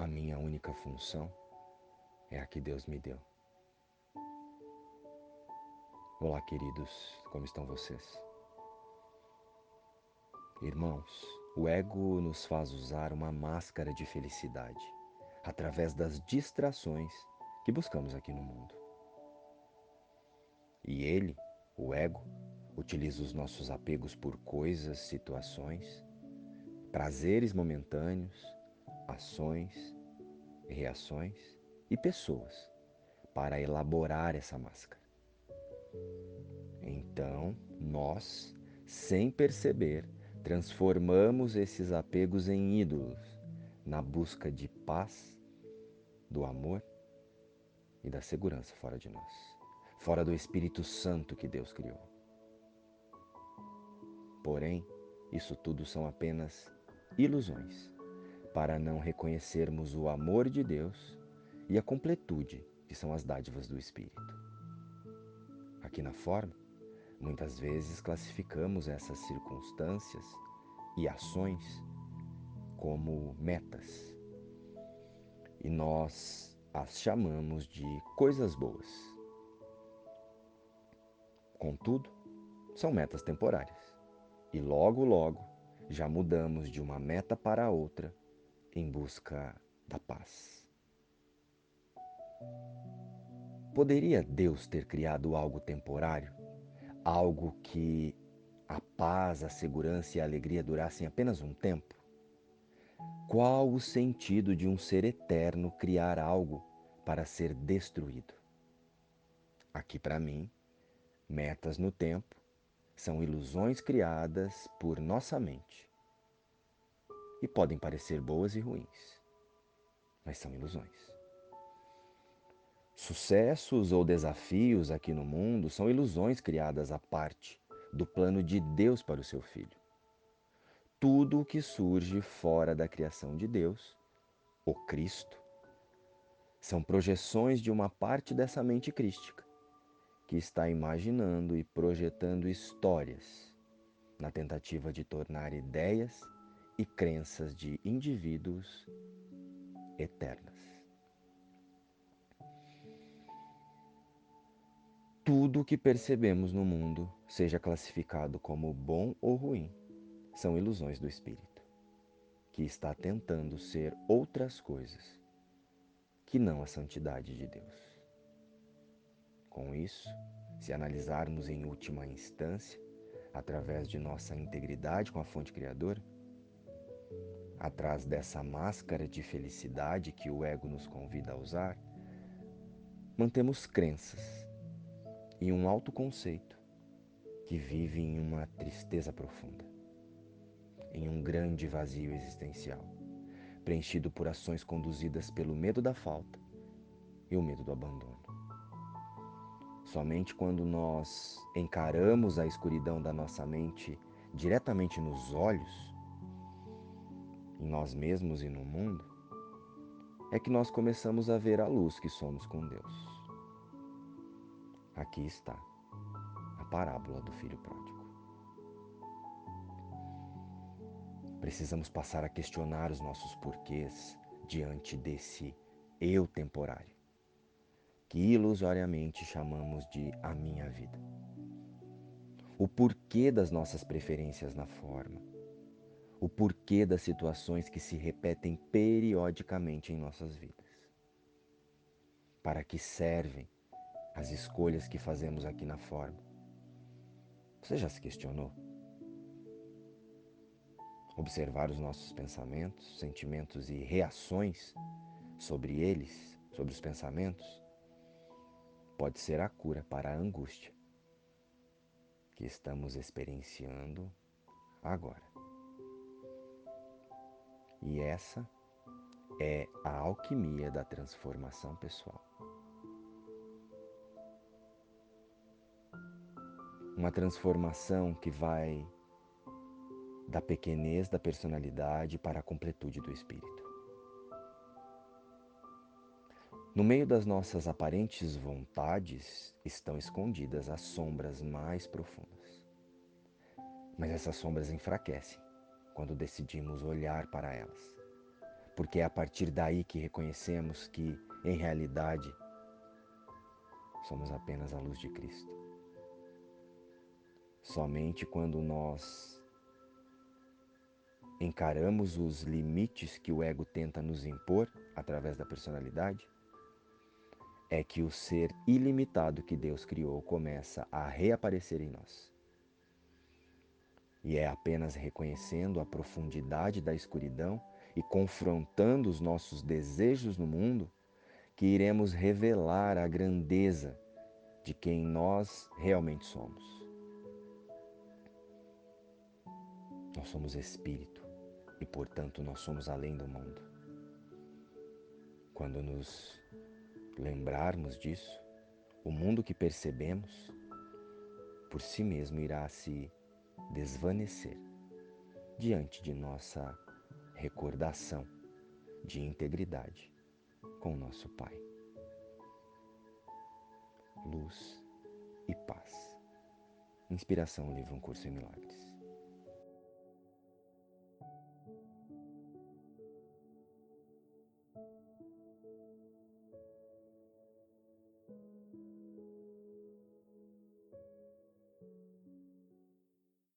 a minha única função é a que Deus me deu. Olá, queridos, como estão vocês? Irmãos, o ego nos faz usar uma máscara de felicidade através das distrações que buscamos aqui no mundo. E ele, o ego, utiliza os nossos apegos por coisas, situações, prazeres momentâneos, ações, reações e pessoas para elaborar essa máscara. Então, nós, sem perceber, transformamos esses apegos em ídolos na busca de paz, do amor e da segurança fora de nós, fora do Espírito Santo que Deus criou. Porém, isso tudo são apenas ilusões para não reconhecermos o amor de Deus e a completude que são as dádivas do Espírito. Aqui na forma, muitas vezes classificamos essas circunstâncias e ações como metas. E nós as chamamos de coisas boas. Contudo, são metas temporárias. E logo, logo, já mudamos de uma meta para outra em busca da paz. Poderia Deus ter criado algo temporário? Algo que a paz, a segurança e a alegria durassem apenas um tempo? Qual o sentido de um ser eterno criar algo para ser destruído? Aqui para mim, metas no tempo são ilusões criadas por nossa mente. E podem parecer boas e ruins, mas são ilusões. Sucessos ou desafios aqui no mundo são ilusões criadas à parte do plano de Deus para o seu filho tudo o que surge fora da criação de Deus, o Cristo, são projeções de uma parte dessa mente crística que está imaginando e projetando histórias na tentativa de tornar ideias e crenças de indivíduos eternas. Tudo o que percebemos no mundo, seja classificado como bom ou ruim, são ilusões do espírito, que está tentando ser outras coisas que não a santidade de Deus. Com isso, se analisarmos em última instância, através de nossa integridade com a fonte criadora, atrás dessa máscara de felicidade que o ego nos convida a usar, mantemos crenças e um autoconceito que vive em uma tristeza profunda em um grande vazio existencial, preenchido por ações conduzidas pelo medo da falta e o medo do abandono. Somente quando nós encaramos a escuridão da nossa mente diretamente nos olhos, em nós mesmos e no mundo, é que nós começamos a ver a luz que somos com Deus. Aqui está a parábola do filho pródigo. Precisamos passar a questionar os nossos porquês diante desse eu temporário, que ilusoriamente chamamos de a minha vida. O porquê das nossas preferências na forma, o porquê das situações que se repetem periodicamente em nossas vidas. Para que servem as escolhas que fazemos aqui na forma? Você já se questionou? observar os nossos pensamentos, sentimentos e reações sobre eles, sobre os pensamentos, pode ser a cura para a angústia que estamos experienciando agora. E essa é a alquimia da transformação pessoal. Uma transformação que vai da pequenez da personalidade para a completude do espírito. No meio das nossas aparentes vontades estão escondidas as sombras mais profundas. Mas essas sombras enfraquecem quando decidimos olhar para elas, porque é a partir daí que reconhecemos que, em realidade, somos apenas a luz de Cristo. Somente quando nós encaramos os limites que o ego tenta nos impor através da personalidade, é que o ser ilimitado que Deus criou começa a reaparecer em nós. E é apenas reconhecendo a profundidade da escuridão e confrontando os nossos desejos no mundo que iremos revelar a grandeza de quem nós realmente somos. Nós somos espírito e, portanto, nós somos além do mundo. Quando nos lembrarmos disso, o mundo que percebemos por si mesmo irá se desvanecer diante de nossa recordação de integridade com nosso Pai. Luz e paz. Inspiração, livro Um Curso em Milagres.